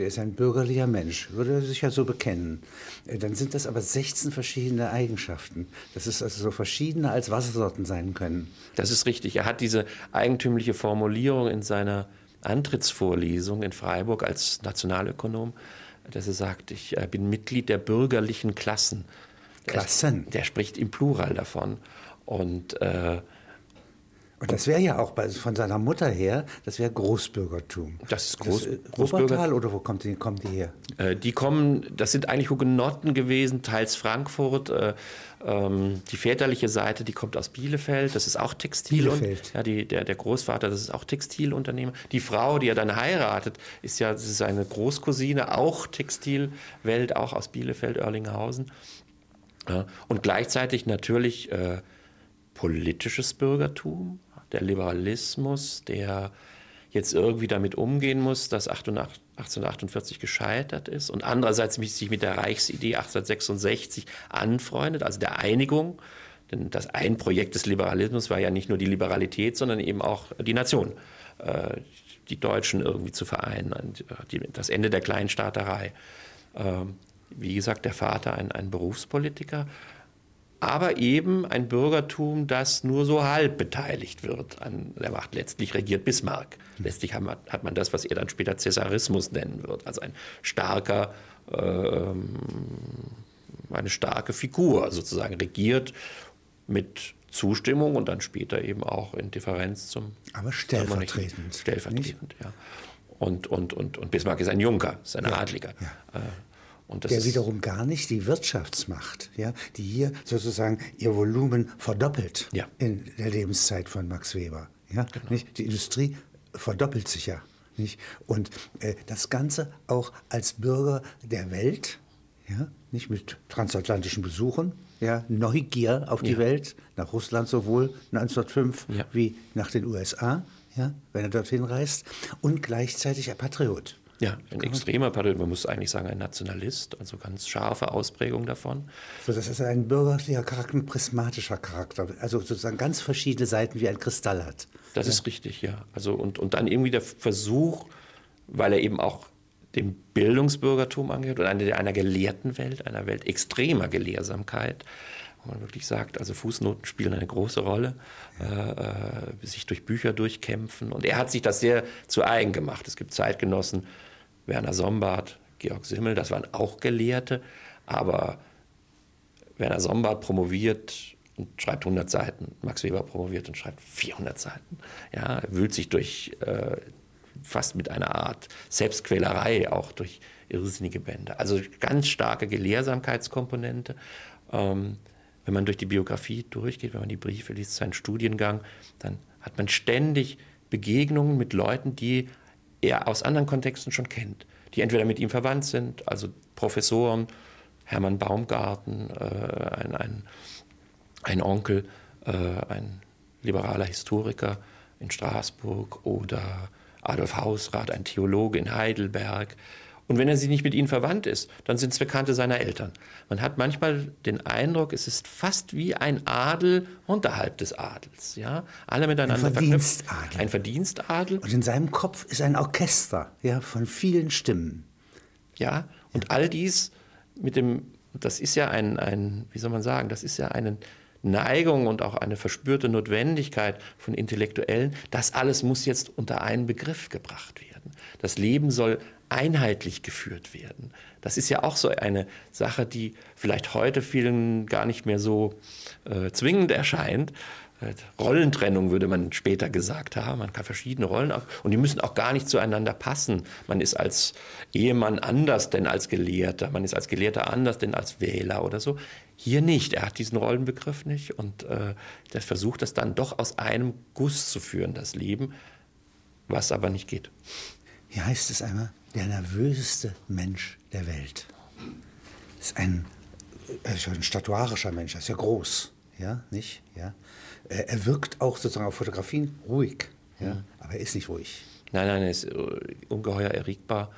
der ist ein bürgerlicher Mensch, würde er sich ja so bekennen. Äh, dann sind das aber 16 verschiedene Eigenschaften. Das ist also so verschiedener als Wassersorten sein können. Das ist richtig. Er hat diese eigentümliche Formulierung in seiner Antrittsvorlesung in Freiburg als Nationalökonom, dass er sagt, ich äh, bin Mitglied der bürgerlichen Klassen. Klassen. Der, der spricht im Plural davon. Und äh, und das wäre ja auch bei, von seiner Mutter her, das wäre Großbürgertum. Das ist Groß, das, äh, Großbürgertal oder wo kommt die, kommen die her? Äh, die kommen, das sind eigentlich Hugenotten gewesen, teils Frankfurt. Äh, ähm, die väterliche Seite, die kommt aus Bielefeld, das ist auch Textil. Bielefeld. Und, ja, die, der, der Großvater, das ist auch Textilunternehmer. Die Frau, die er dann heiratet, ist ja seine Großcousine, auch Textilwelt, auch aus Bielefeld, Erlinghausen. Ja, und gleichzeitig natürlich äh, politisches Bürgertum, der Liberalismus, der jetzt irgendwie damit umgehen muss, dass 1848 gescheitert ist und andererseits sich mit der Reichsidee 1866 anfreundet, also der Einigung. Denn das ein Projekt des Liberalismus war ja nicht nur die Liberalität, sondern eben auch die Nation, äh, die Deutschen irgendwie zu vereinen, das Ende der Kleinstaaterei. Ähm, wie gesagt, der Vater ein, ein Berufspolitiker aber eben ein Bürgertum, das nur so halb beteiligt wird an der Macht. Letztlich regiert Bismarck. Letztlich hat man das, was er dann später Cäsarismus nennen wird, also ein starker, ähm, eine starke Figur sozusagen regiert mit Zustimmung und dann später eben auch in Differenz zum. Aber stellvertretend. Stellvertretend, nicht? ja. Und, und, und, und Bismarck ist ein Junker, ist ein ja, Adliger. Ja. Der wiederum gar nicht die Wirtschaftsmacht, ja, die hier sozusagen ihr Volumen verdoppelt ja. in der Lebenszeit von Max Weber. Ja, genau. nicht? Die Industrie verdoppelt sich ja. Nicht? Und äh, das Ganze auch als Bürger der Welt, ja, nicht mit transatlantischen Besuchen, ja, Neugier auf die ja. Welt, nach Russland sowohl 1905 ja. wie nach den USA, ja, wenn er dorthin reist, und gleichzeitig ein Patriot. Ja, ein extremer Patriot, man muss eigentlich sagen ein Nationalist, also ganz scharfe Ausprägung davon. So, das ist ein bürgerlicher Charakter, ein prismatischer Charakter, also sozusagen ganz verschiedene Seiten wie ein Kristall hat. Das ja. ist richtig, ja. Also und, und dann irgendwie der Versuch, weil er eben auch dem Bildungsbürgertum angehört oder einer, einer gelehrten Welt, einer Welt extremer Gelehrsamkeit, wo man wirklich sagt, also Fußnoten spielen eine große Rolle, ja. äh, äh sich durch Bücher durchkämpfen. Und er hat sich das sehr zu eigen gemacht. Es gibt Zeitgenossen, Werner Sombart, Georg Simmel, das waren auch Gelehrte, aber Werner Sombart promoviert und schreibt 100 Seiten, Max Weber promoviert und schreibt 400 Seiten. Ja, er wühlt sich durch äh, fast mit einer Art Selbstquälerei auch durch irrsinnige Bände. Also ganz starke Gelehrsamkeitskomponente. Ähm, wenn man durch die Biografie durchgeht, wenn man die Briefe liest, seinen Studiengang, dann hat man ständig Begegnungen mit Leuten, die er aus anderen Kontexten schon kennt, die entweder mit ihm verwandt sind, also Professoren, Hermann Baumgarten, äh, ein, ein, ein, Onkel, äh, ein liberaler Historiker in Straßburg oder Adolf Hausrath, ein Theologe in Heidelberg. Und wenn er sie nicht mit ihnen verwandt ist, dann sind es Bekannte seiner Eltern. Man hat manchmal den Eindruck, es ist fast wie ein Adel unterhalb des Adels. Ja? Alle miteinander ein Verdienstadel. Ein Verdienstadel. Und in seinem Kopf ist ein Orchester ja, von vielen Stimmen. Ja, und ja. all dies mit dem, das ist ja ein, ein, wie soll man sagen, das ist ja eine Neigung und auch eine verspürte Notwendigkeit von Intellektuellen. Das alles muss jetzt unter einen Begriff gebracht werden. Das Leben soll einheitlich geführt werden. Das ist ja auch so eine Sache, die vielleicht heute vielen gar nicht mehr so äh, zwingend erscheint. Äh, Rollentrennung würde man später gesagt haben. Man kann verschiedene Rollen auch, und die müssen auch gar nicht zueinander passen. Man ist als Ehemann anders denn als Gelehrter. Man ist als Gelehrter anders denn als Wähler oder so. Hier nicht. Er hat diesen Rollenbegriff nicht und äh, der versucht das dann doch aus einem Guss zu führen, das Leben, was aber nicht geht. Hier heißt es einmal, der nervöseste Mensch der Welt. Ist ein, er ist ein statuarischer Mensch, er ist ja groß, ja, nicht? Ja. Er wirkt auch sozusagen auf Fotografien ruhig, ja, mhm. aber er ist nicht ruhig. Nein, nein, er ist äh, ungeheuer erregbar.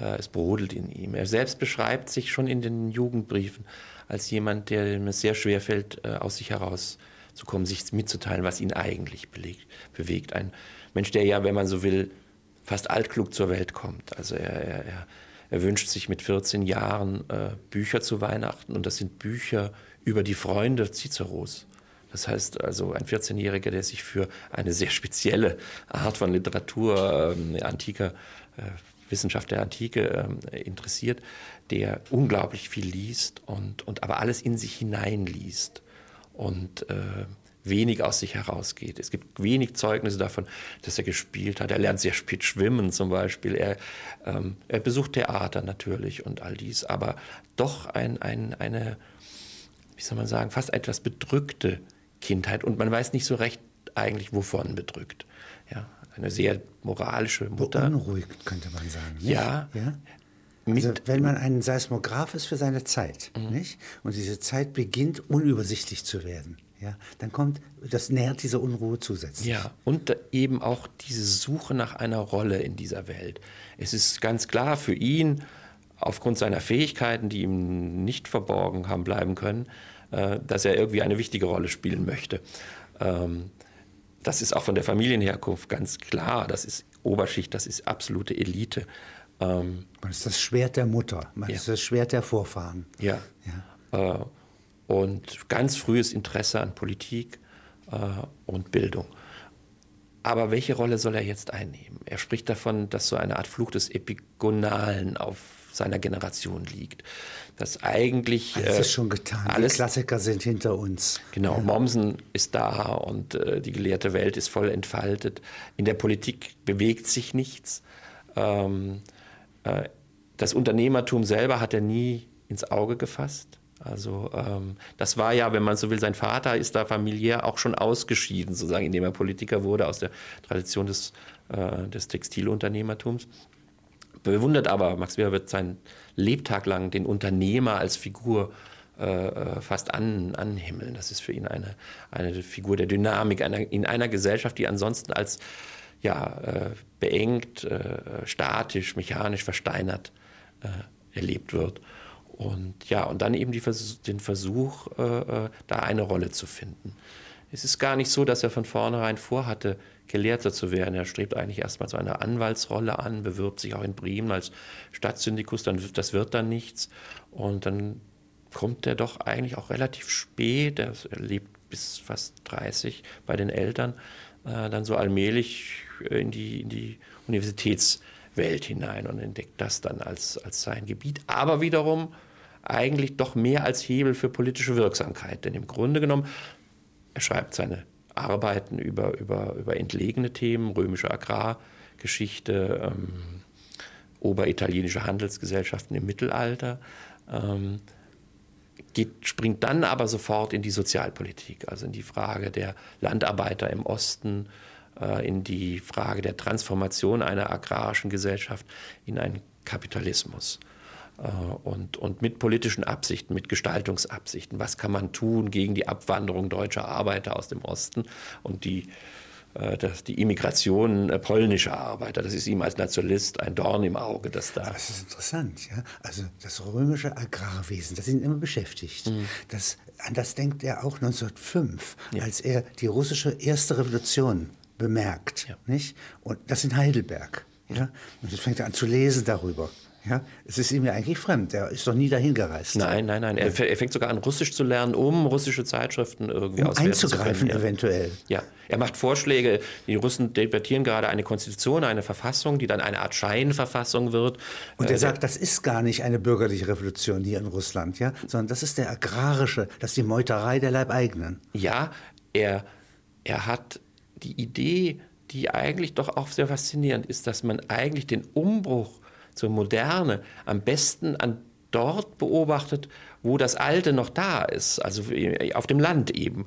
Äh, es brodelt in ihm. Er selbst beschreibt sich schon in den Jugendbriefen als jemand, dem es sehr schwer fällt, äh, aus sich herauszukommen, sich mitzuteilen, was ihn eigentlich bewegt. Ein Mensch, der ja, wenn man so will, fast altklug zur Welt kommt. Also er, er, er wünscht sich mit 14 Jahren äh, Bücher zu Weihnachten und das sind Bücher über die Freunde Ciceros. Das heißt also ein 14-Jähriger, der sich für eine sehr spezielle Art von Literatur, äh, antiker äh, Wissenschaft der Antike äh, interessiert, der unglaublich viel liest und, und aber alles in sich hineinliest und äh, wenig aus sich herausgeht. Es gibt wenig Zeugnisse davon, dass er gespielt hat. Er lernt sehr spät schwimmen zum Beispiel. Er, ähm, er besucht Theater natürlich und all dies, aber doch ein, ein, eine, wie soll man sagen, fast etwas bedrückte Kindheit und man weiß nicht so recht eigentlich, wovon bedrückt. Ja, eine sehr moralische Mutter. Beunruhigt, könnte man sagen. Nicht? Ja. ja? Also, wenn man ein Seismograph ist für seine Zeit, mhm. nicht? Und diese Zeit beginnt unübersichtlich zu werden, ja, dann kommt, das nährt diese Unruhe zusätzlich. Ja, und eben auch diese Suche nach einer Rolle in dieser Welt. Es ist ganz klar für ihn, aufgrund seiner Fähigkeiten, die ihm nicht verborgen haben bleiben können, äh, dass er irgendwie eine wichtige Rolle spielen möchte. Ähm, das ist auch von der Familienherkunft ganz klar. Das ist Oberschicht, das ist absolute Elite. Ähm, man ist das Schwert der Mutter, man ja. ist das Schwert der Vorfahren. Ja. ja. Und ganz frühes Interesse an Politik äh, und Bildung. Aber welche Rolle soll er jetzt einnehmen? Er spricht davon, dass so eine Art Fluch des Epigonalen auf seiner Generation liegt. Dass eigentlich. Alles äh, ist schon getan. Alles, die Klassiker sind hinter uns. Genau, ja. Mommsen ist da und äh, die gelehrte Welt ist voll entfaltet. In der Politik bewegt sich nichts. Ähm, äh, das Unternehmertum selber hat er nie ins Auge gefasst. Also ähm, das war ja, wenn man so will, sein Vater ist da familiär auch schon ausgeschieden, sozusagen, indem er Politiker wurde aus der Tradition des, äh, des Textilunternehmertums. Bewundert aber, Max Weber wird sein Lebtag lang den Unternehmer als Figur äh, äh, fast an, anhimmeln. Das ist für ihn eine, eine Figur der Dynamik einer, in einer Gesellschaft, die ansonsten als ja, äh, beengt, äh, statisch, mechanisch versteinert erlebt wird. Und ja, und dann eben die, den Versuch, äh, äh, da eine Rolle zu finden. Es ist gar nicht so, dass er von vornherein vorhatte, Gelehrter zu werden. Er strebt eigentlich erstmal so eine Anwaltsrolle an, bewirbt sich auch in Bremen als Stadtsyndikus, dann, das wird dann nichts. Und dann kommt er doch eigentlich auch relativ spät, er lebt bis fast 30 bei den Eltern, äh, dann so allmählich in die, in die Universitätswelt hinein und entdeckt das dann als, als sein Gebiet. Aber wiederum eigentlich doch mehr als Hebel für politische Wirksamkeit. Denn im Grunde genommen, er schreibt seine Arbeiten über, über, über entlegene Themen, römische Agrargeschichte, ähm, oberitalienische Handelsgesellschaften im Mittelalter, ähm, geht, springt dann aber sofort in die Sozialpolitik, also in die Frage der Landarbeiter im Osten, äh, in die Frage der Transformation einer agrarischen Gesellschaft in einen Kapitalismus. Äh, und, und mit politischen Absichten, mit Gestaltungsabsichten. Was kann man tun gegen die Abwanderung deutscher Arbeiter aus dem Osten und die, äh, das, die Immigration äh, polnischer Arbeiter? Das ist ihm als Nationalist ein Dorn im Auge, dass da. Das ist interessant, ja. Also das römische Agrarwesen, das ihn immer beschäftigt. Mhm. Das, an das denkt er auch 1905, ja. als er die russische erste Revolution bemerkt. Ja. Nicht? Und das in Heidelberg. Ja? Und jetzt fängt er an zu lesen darüber. Ja, es ist ihm ja eigentlich fremd. Er ist doch nie dahin gereist. Nein, nein, nein. Er, er fängt sogar an, Russisch zu lernen, um russische Zeitschriften irgendwie um einzugreifen, ja. eventuell. Ja, er macht Vorschläge. Die Russen debattieren gerade eine Konstitution, eine Verfassung, die dann eine Art Scheinverfassung wird. Und er äh, sagt, das ist gar nicht eine bürgerliche Revolution hier in Russland, ja, sondern das ist der agrarische, das ist die Meuterei der Leibeigenen. Ja, er, er hat die Idee, die eigentlich doch auch sehr faszinierend ist, dass man eigentlich den Umbruch zur Moderne am besten an dort beobachtet, wo das Alte noch da ist, also auf dem Land eben.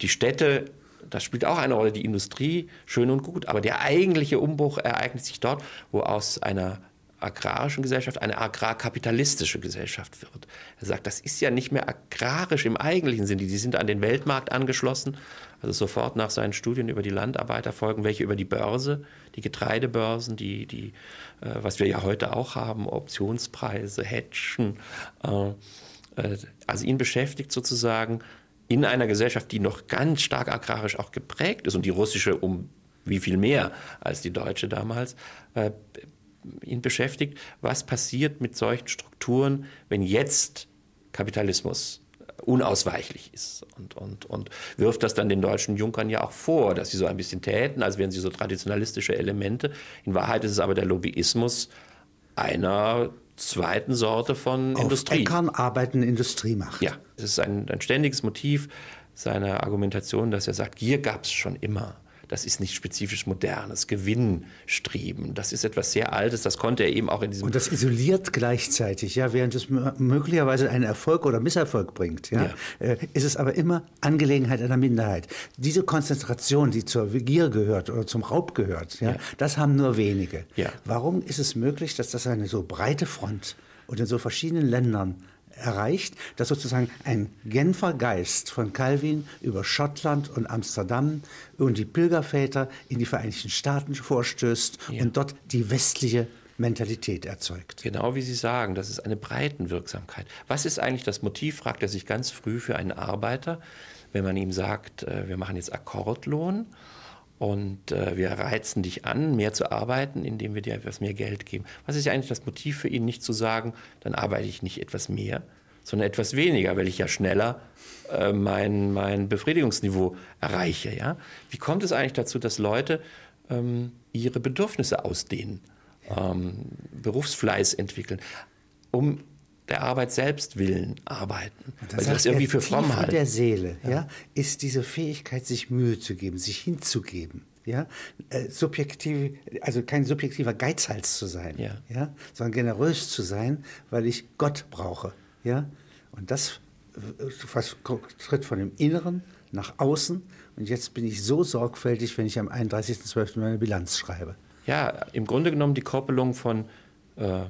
Die Städte, das spielt auch eine Rolle, die Industrie, schön und gut, aber der eigentliche Umbruch ereignet sich dort, wo aus einer agrarischen Gesellschaft eine agrarkapitalistische Gesellschaft wird. Er sagt, das ist ja nicht mehr agrarisch im eigentlichen Sinne. Die sind an den Weltmarkt angeschlossen. Also sofort nach seinen Studien über die Landarbeiter folgen welche über die Börse, die Getreidebörsen, die, die äh, was wir ja heute auch haben, Optionspreise, Hedgen. Äh, äh, also ihn beschäftigt sozusagen in einer Gesellschaft, die noch ganz stark agrarisch auch geprägt ist und die russische um wie viel mehr als die Deutsche damals, äh, ihn beschäftigt, was passiert mit solchen Strukturen, wenn jetzt Kapitalismus unausweichlich ist und, und, und wirft das dann den deutschen Junkern ja auch vor, dass sie so ein bisschen täten, als wären sie so traditionalistische Elemente. In Wahrheit ist es aber der Lobbyismus einer zweiten Sorte von Auf Industrie. Äckern arbeiten Industriemacht. Ja, es ist ein, ein ständiges Motiv seiner Argumentation, dass er sagt, Gier gab es schon immer. Das ist nicht spezifisch modernes Gewinnstreben. Das ist etwas sehr Altes. Das konnte er eben auch in diesem. Und das isoliert gleichzeitig, ja, während es möglicherweise einen Erfolg oder Misserfolg bringt, ja, ja. Äh, ist es aber immer Angelegenheit einer Minderheit. Diese Konzentration, die zur Gier gehört oder zum Raub gehört, ja, ja. das haben nur wenige. Warum ist es möglich, dass das eine so breite Front und in so verschiedenen Ländern erreicht, dass sozusagen ein Genfer Geist von Calvin über Schottland und Amsterdam und die Pilgerväter in die Vereinigten Staaten vorstößt ja. und dort die westliche Mentalität erzeugt. Genau wie Sie sagen, das ist eine Breitenwirksamkeit. Was ist eigentlich das Motiv, fragt er sich ganz früh für einen Arbeiter, wenn man ihm sagt, äh, wir machen jetzt Akkordlohn und äh, wir reizen dich an, mehr zu arbeiten, indem wir dir etwas mehr Geld geben. Was ist ja eigentlich das Motiv für ihn, nicht zu sagen, dann arbeite ich nicht etwas mehr, sondern etwas weniger, weil ich ja schneller äh, mein, mein Befriedigungsniveau erreiche. Ja? Wie kommt es eigentlich dazu, dass Leute ähm, ihre Bedürfnisse ausdehnen, ähm, Berufsfleiß entwickeln, um der Arbeit selbst willen arbeiten. Das weil sie das irgendwie für fromm halten. der Seele ja. ja. ist diese Fähigkeit, sich Mühe zu geben, sich hinzugeben. Ja, äh, subjektiv, also kein subjektiver Geizhals zu sein, ja. Ja, sondern generös zu sein, weil ich Gott brauche. Ja, und das was tritt von dem Inneren nach außen. Und jetzt bin ich so sorgfältig, wenn ich am 31.12. meine Bilanz schreibe. Ja, im Grunde genommen die Koppelung von äh,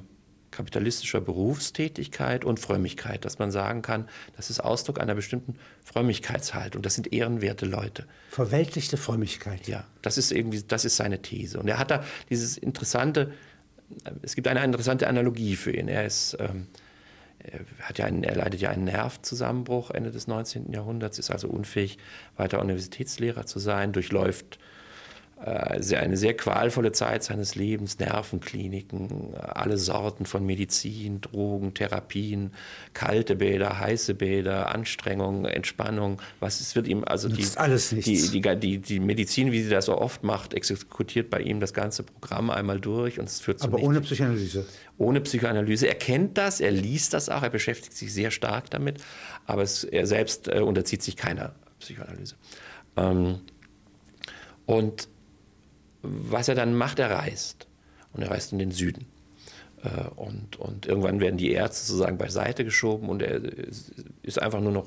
kapitalistischer Berufstätigkeit und Frömmigkeit, dass man sagen kann, das ist Ausdruck einer bestimmten Frömmigkeitshaltung. Das sind ehrenwerte Leute. Verweltlichte Frömmigkeit. Ja, das ist irgendwie, das ist seine These. Und er hat da dieses interessante, es gibt eine interessante Analogie für ihn. Er ist, ähm, er, hat ja einen, er leidet ja einen Nervzusammenbruch Ende des 19. Jahrhunderts, ist also unfähig, weiter Universitätslehrer zu sein, durchläuft eine sehr qualvolle Zeit seines Lebens, Nervenkliniken, alle Sorten von Medizin, Drogen, Therapien, kalte Bäder, heiße Bäder, Anstrengung, Entspannung, was es wird ihm also die, alles die, die, die, Medizin, wie sie das so oft macht, exekutiert bei ihm das ganze Programm einmal durch und es führt zu Aber ohne Psychoanalyse. Ohne Psychoanalyse. Er kennt das, er liest das auch, er beschäftigt sich sehr stark damit, aber es, er selbst äh, unterzieht sich keiner Psychoanalyse. Ähm, und was er dann macht, er reist. Und er reist in den Süden. Äh, und, und irgendwann werden die Ärzte sozusagen beiseite geschoben und er ist einfach nur noch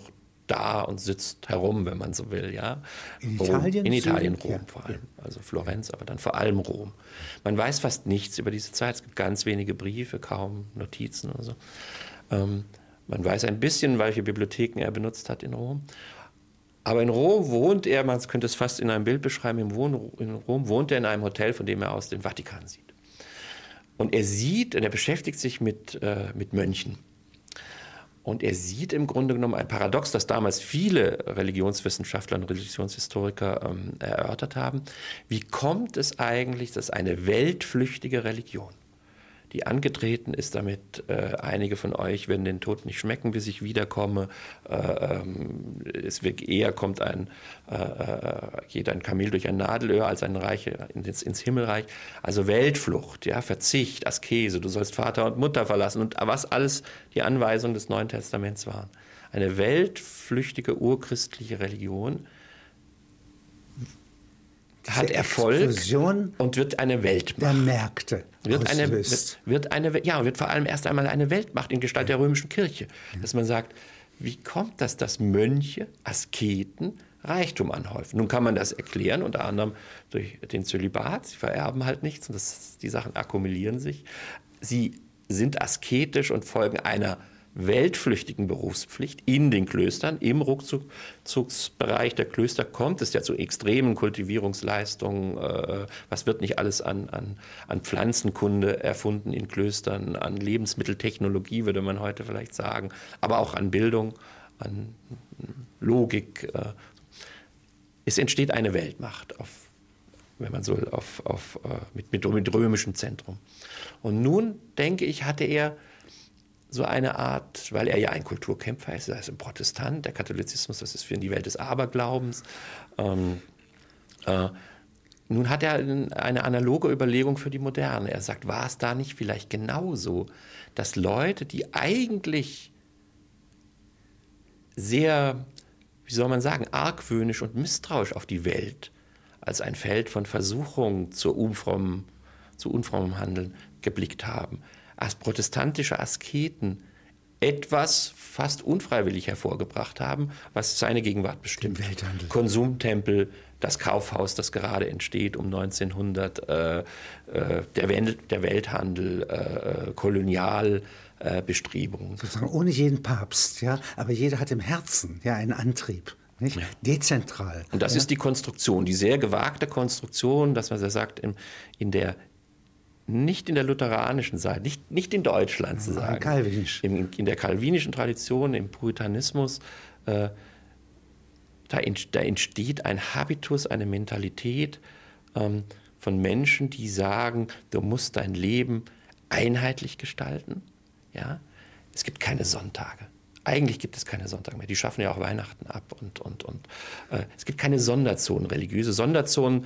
da und sitzt herum, wenn man so will. Ja? In Italien? In Italien, Rom ja. vor allem. Also Florenz, aber dann vor allem Rom. Man weiß fast nichts über diese Zeit. Es gibt ganz wenige Briefe, kaum Notizen oder so. Ähm, man weiß ein bisschen, welche Bibliotheken er benutzt hat in Rom. Aber in Rom wohnt er, man könnte es fast in einem Bild beschreiben, in Rom wohnt er in einem Hotel, von dem er aus den Vatikan sieht. Und er sieht, und er beschäftigt sich mit, äh, mit Mönchen. Und er sieht im Grunde genommen ein Paradox, das damals viele Religionswissenschaftler und Religionshistoriker ähm, erörtert haben. Wie kommt es eigentlich, dass eine weltflüchtige Religion die angetreten ist, damit äh, einige von euch werden den Tod nicht schmecken, bis ich wiederkomme. Äh, ähm, es wird eher kommt ein, äh, äh, geht ein Kamel durch ein Nadelöhr als ein Reiche ins, ins, Himmelreich. Also Weltflucht, ja, Verzicht, Askese, du sollst Vater und Mutter verlassen und was alles die Anweisungen des Neuen Testaments waren. Eine weltflüchtige urchristliche Religion, hat Erfolg und wird eine Weltmacht. Der Märkte. Wird eine, wird, wird, eine, ja, wird vor allem erst einmal eine Weltmacht in Gestalt der römischen Kirche. Dass man sagt, wie kommt das, dass Mönche, Asketen Reichtum anhäufen? Nun kann man das erklären, unter anderem durch den Zölibat. Sie vererben halt nichts und das, die Sachen akkumulieren sich. Sie sind asketisch und folgen einer weltflüchtigen Berufspflicht in den Klöstern. Im Rückzugsbereich der Klöster kommt es ja zu extremen Kultivierungsleistungen. Äh, was wird nicht alles an, an, an Pflanzenkunde erfunden in Klöstern, an Lebensmitteltechnologie würde man heute vielleicht sagen, aber auch an Bildung, an Logik. Äh. Es entsteht eine Weltmacht auf wenn man so will, auf, auf, äh, mit, mit, mit römischem Zentrum. Und nun, denke ich, hatte er so eine Art, weil er ja ein Kulturkämpfer ist, er ist ein Protestant, der Katholizismus, das ist für ihn die Welt des Aberglaubens. Ähm, äh, nun hat er eine analoge Überlegung für die Moderne. Er sagt, war es da nicht vielleicht genauso, dass Leute, die eigentlich sehr, wie soll man sagen, argwöhnisch und misstrauisch auf die Welt als ein Feld von Versuchung zur unfrommen, zu unfrommem Handeln geblickt haben, als protestantische Asketen etwas fast unfreiwillig hervorgebracht haben, was seine Gegenwart bestimmt. Welthandel. Konsumtempel, das Kaufhaus, das gerade entsteht um 1900, äh, äh, der, Welt, der, Welthandel, äh, äh Kolonialbestrebungen. Sozusagen ohne jeden Papst, ja, aber jeder hat im Herzen ja einen Antrieb. Nicht? Dezentral. Und das ja. ist die Konstruktion, die sehr gewagte Konstruktion, dass man sagt, in, in der nicht in der lutheranischen Seite, nicht, nicht in Deutschland zu sagen, Calvinisch. In, in der calvinischen Tradition, im Puritanismus, äh, da, da, entsteht ein Habitus, eine Mentalität ähm, von Menschen, die sagen, du musst dein Leben einheitlich gestalten. Ja? Es gibt keine Sonntage. Eigentlich gibt es keine Sonntage mehr. Die schaffen ja auch Weihnachten ab. Und, und, und äh, es gibt keine Sonderzonen, religiöse Sonderzonen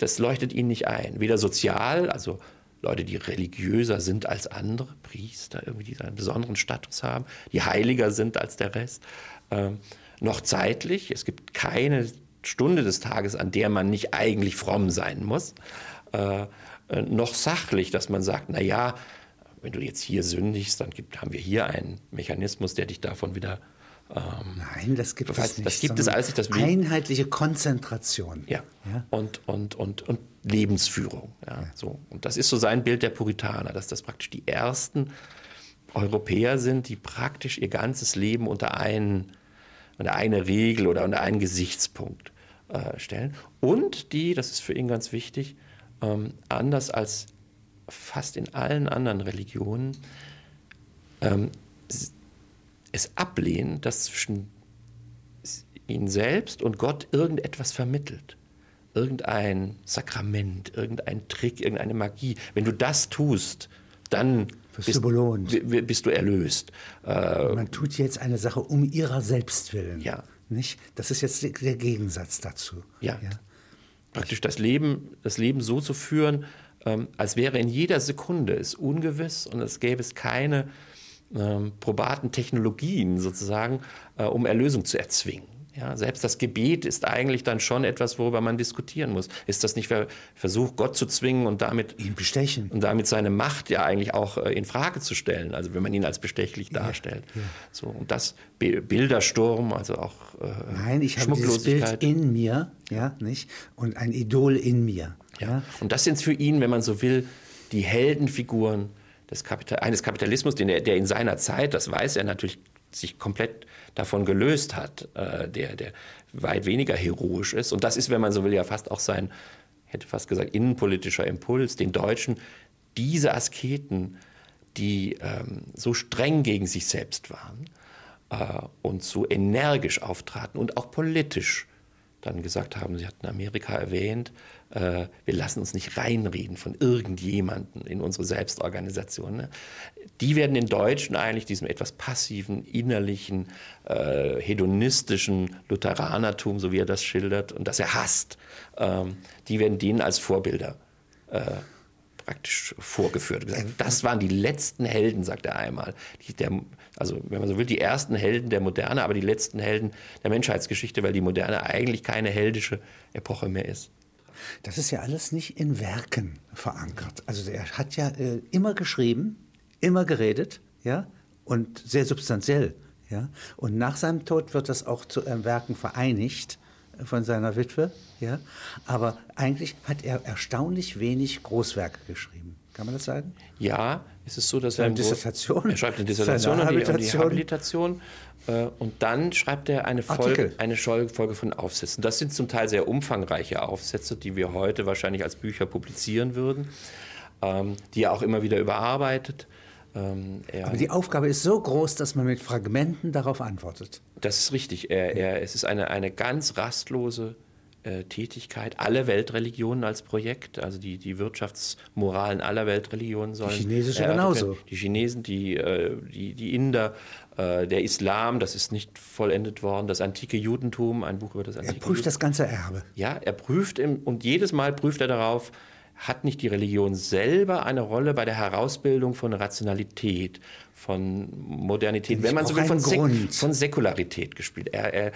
das leuchtet ihnen nicht ein. Weder sozial, also Leute, die religiöser sind als andere, Priester, irgendwie die einen besonderen Status haben, die heiliger sind als der Rest, ähm, noch zeitlich. Es gibt keine Stunde des Tages, an der man nicht eigentlich fromm sein muss. Äh, äh, noch sachlich, dass man sagt, na ja, wenn du jetzt hier sündigst, dann gibt, haben wir hier einen Mechanismus, der dich davon wieder ähm, Nein, das gibt es nicht. Das gibt es als das Einheitliche Konzentration. Ja. ja. Und, und, und, und Lebensführung. Ja. ja. So. Und das ist so sein Bild der Puritaner, dass das praktisch die ersten Europäer sind, die praktisch ihr ganzes Leben unter, einen, unter eine Regel oder unter einen Gesichtspunkt äh, stellen. Und die, das ist für ihn ganz wichtig, ähm, anders als fast in allen anderen Religionen, ähm, es ablehnen, dass zwischen ihnen selbst und Gott irgendetwas vermittelt. Irgendein Sakrament, irgendein Trick, irgendeine Magie. Wenn du das tust, dann bist du, belohnt. bist du erlöst. Äh, Man tut jetzt eine Sache um ihrer selbst willen. Ja. Nicht? Das ist jetzt der Gegensatz dazu. Ja. ja. Praktisch das Leben, das Leben so zu führen, ähm, als wäre in jeder Sekunde es ungewiss und es gäbe es keine ähm, probaten Technologien sozusagen, äh, um Erlösung zu erzwingen. Ja, selbst das Gebet ist eigentlich dann schon etwas, worüber man diskutieren muss. Ist das nicht der Versuch, Gott zu zwingen und damit ihn bestechen und damit seine Macht ja eigentlich auch äh, in Frage zu stellen? Also wenn man ihn als bestechlich darstellt. Ja, ja. So und das Bildersturm, also auch äh, Nein, ich habe dieses Bild in mir, ja, nicht und ein Idol in mir. Ja. ja. Und das sind für ihn, wenn man so will, die Heldenfiguren des Kapital eines Kapitalismus, den er, der in seiner Zeit, das weiß er natürlich, sich komplett davon gelöst hat, äh, der, der weit weniger heroisch ist. Und das ist, wenn man so will, ja fast auch sein, hätte fast gesagt, innenpolitischer Impuls, den Deutschen, diese Asketen, die ähm, so streng gegen sich selbst waren äh, und so energisch auftraten und auch politisch dann gesagt haben, Sie hatten Amerika erwähnt, äh, wir lassen uns nicht reinreden von irgendjemandem in unsere Selbstorganisation. Ne? Die werden in Deutschen eigentlich diesem etwas passiven, innerlichen, äh, hedonistischen Lutheranertum, so wie er das schildert und das er hasst, ähm, die werden denen als Vorbilder äh, praktisch vorgeführt. Gesagt, das waren die letzten Helden, sagt er einmal. Die, der, also, wenn man so will, die ersten Helden der Moderne, aber die letzten Helden der Menschheitsgeschichte, weil die Moderne eigentlich keine heldische Epoche mehr ist. Das ist ja alles nicht in Werken verankert. Also er hat ja äh, immer geschrieben, immer geredet, ja, und sehr substanziell, ja. Und nach seinem Tod wird das auch zu äh, Werken vereinigt äh, von seiner Witwe, ja. Aber eigentlich hat er erstaunlich wenig Großwerke geschrieben. Kann man das sagen? Ja, es ist so, dass er, eine Dissertation. er schreibt eine Dissertation und die, die Habilitation äh, und dann schreibt er eine Folge, eine Folge von Aufsätzen. Das sind zum Teil sehr umfangreiche Aufsätze, die wir heute wahrscheinlich als Bücher publizieren würden, ähm, die er auch immer wieder überarbeitet. Ähm, Aber die Aufgabe ist so groß, dass man mit Fragmenten darauf antwortet. Das ist richtig. Er, er, es ist eine, eine ganz rastlose äh, Tätigkeit, alle Weltreligionen als Projekt, also die, die Wirtschaftsmoralen aller Weltreligionen sollen. Die chinesische genauso. Die Chinesen, die, äh, die, die Inder, äh, der Islam, das ist nicht vollendet worden, das antike Judentum, ein Buch über das antike Er prüft das ganze Erbe. Ja, er prüft im, und jedes Mal prüft er darauf, hat nicht die Religion selber eine Rolle bei der Herausbildung von Rationalität, von Modernität, wenn man so will, von, Sek von Säkularität gespielt. Er, er,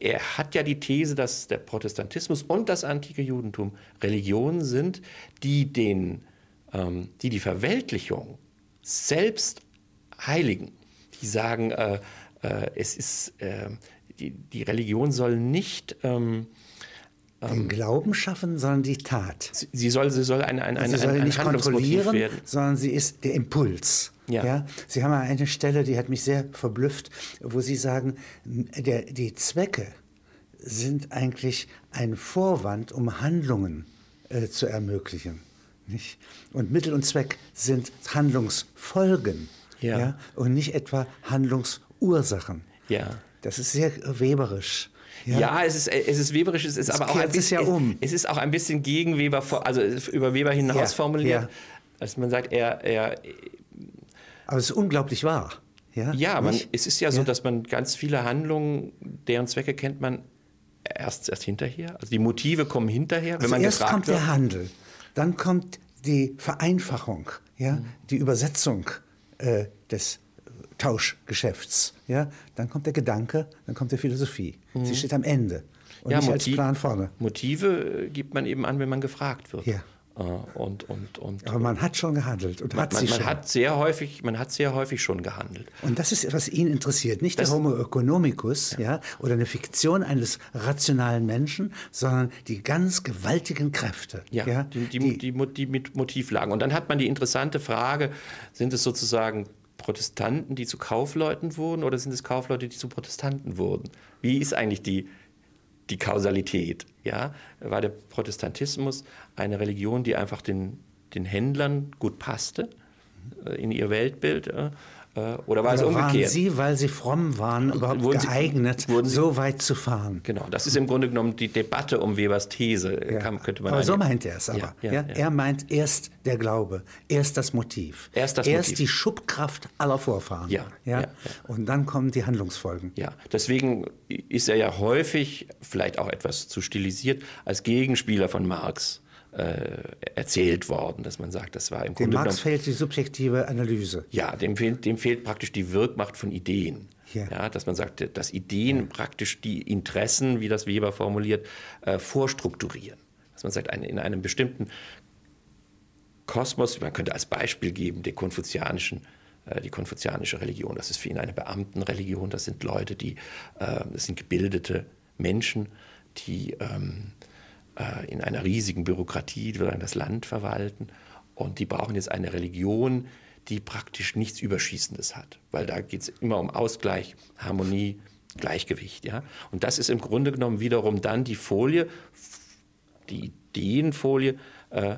er hat ja die These, dass der Protestantismus und das antike Judentum Religionen sind, die, den, ähm, die die Verweltlichung selbst heiligen. Die sagen, äh, äh, es ist, äh, die, die Religion soll nicht ähm, den Glauben schaffen, sondern die Tat. Sie soll, sie soll ein, ein, ein, sie soll ein, ein nicht kontrollieren, werden. sondern sie ist der Impuls. Ja. ja. Sie haben eine Stelle, die hat mich sehr verblüfft, wo Sie sagen, der, die Zwecke sind eigentlich ein Vorwand, um Handlungen äh, zu ermöglichen. Nicht? Und Mittel und Zweck sind Handlungsfolgen ja. ja. und nicht etwa Handlungsursachen. Ja. Das ist sehr weberisch. Ja, ja es, ist, es ist weberisch, es ist das aber auch ein bisschen, ja um. es, es, ist auch ein bisschen gegen Weber, also über Weber hinaus ja, formuliert. Also man sagt, er, er aber es ist unglaublich wahr. Ja, ja man, es ist ja so, dass man ganz viele Handlungen, deren Zwecke kennt man erst, erst hinterher. Also die Motive kommen hinterher, also wenn man erst gefragt kommt wird. der Handel, dann kommt die Vereinfachung, ja, mhm. die Übersetzung äh, des Tauschgeschäfts, ja, dann kommt der Gedanke, dann kommt die Philosophie. Mhm. Sie steht am Ende und ja, nicht Motiv, als Plan vorne. Motive äh, gibt man eben an, wenn man gefragt wird. Ja. Äh, und, und, und, Aber man hat schon gehandelt und man, hat man, sich man schon. hat sehr häufig, man hat sehr häufig schon gehandelt. Und das ist, was ihn interessiert. Nicht das, der Homo economicus ja. ja. oder eine Fiktion eines rationalen Menschen, sondern die ganz gewaltigen Kräfte. Ja, ja die, die, die, die, die Motivlagen. Und dann hat man die interessante Frage, sind es sozusagen Protestanten, die zu Kaufleuten wurden oder sind es Kaufleute, die zu Protestanten wurden? Wie ist eigentlich die, die Kausalität. Ja? War der Protestantismus eine Religion, die einfach den, den Händlern gut passte äh, in ihr Weltbild? Äh, äh, oder war Oder es umgekehrt? Waren Sie, weil Sie fromm waren, überhaupt wurden geeignet, Sie, Sie, so weit zu fahren? Genau, das ist im Grunde genommen die Debatte um Webers These. Ja. Kann, könnte man aber so meint er es aber. Ja, ja, er meint erst der Glaube, erst das Motiv. Erst, das erst Motiv. die Schubkraft aller Vorfahren. Ja, ja, Und dann kommen die Handlungsfolgen. Ja, deswegen ist er ja häufig, vielleicht auch etwas zu stilisiert, als Gegenspieler von Marx äh, erzählt worden, dass man sagt, das war im dem Grunde Marx fehlt die subjektive Analyse. Ja, dem fehlt, dem fehlt praktisch die Wirkmacht von Ideen. Ja. ja. dass man sagt, dass Ideen praktisch die Interessen, wie das Weber formuliert, äh, vorstrukturieren. Dass man sagt, ein, in einem bestimmten Kosmos, man könnte als Beispiel geben, den konfuzianischen äh, die konfuzianische Religion. Das ist für ihn eine Beamtenreligion. Das sind Leute, die, äh, das sind gebildete Menschen, die ähm, äh, in einer riesigen Bürokratie das Land verwalten. Und die brauchen jetzt eine Religion, die praktisch nichts Überschießendes hat. Weil da geht es immer um Ausgleich, Harmonie, Gleichgewicht. Ja? Und das ist im Grunde genommen wiederum dann die Folie, die Ideenfolie, äh,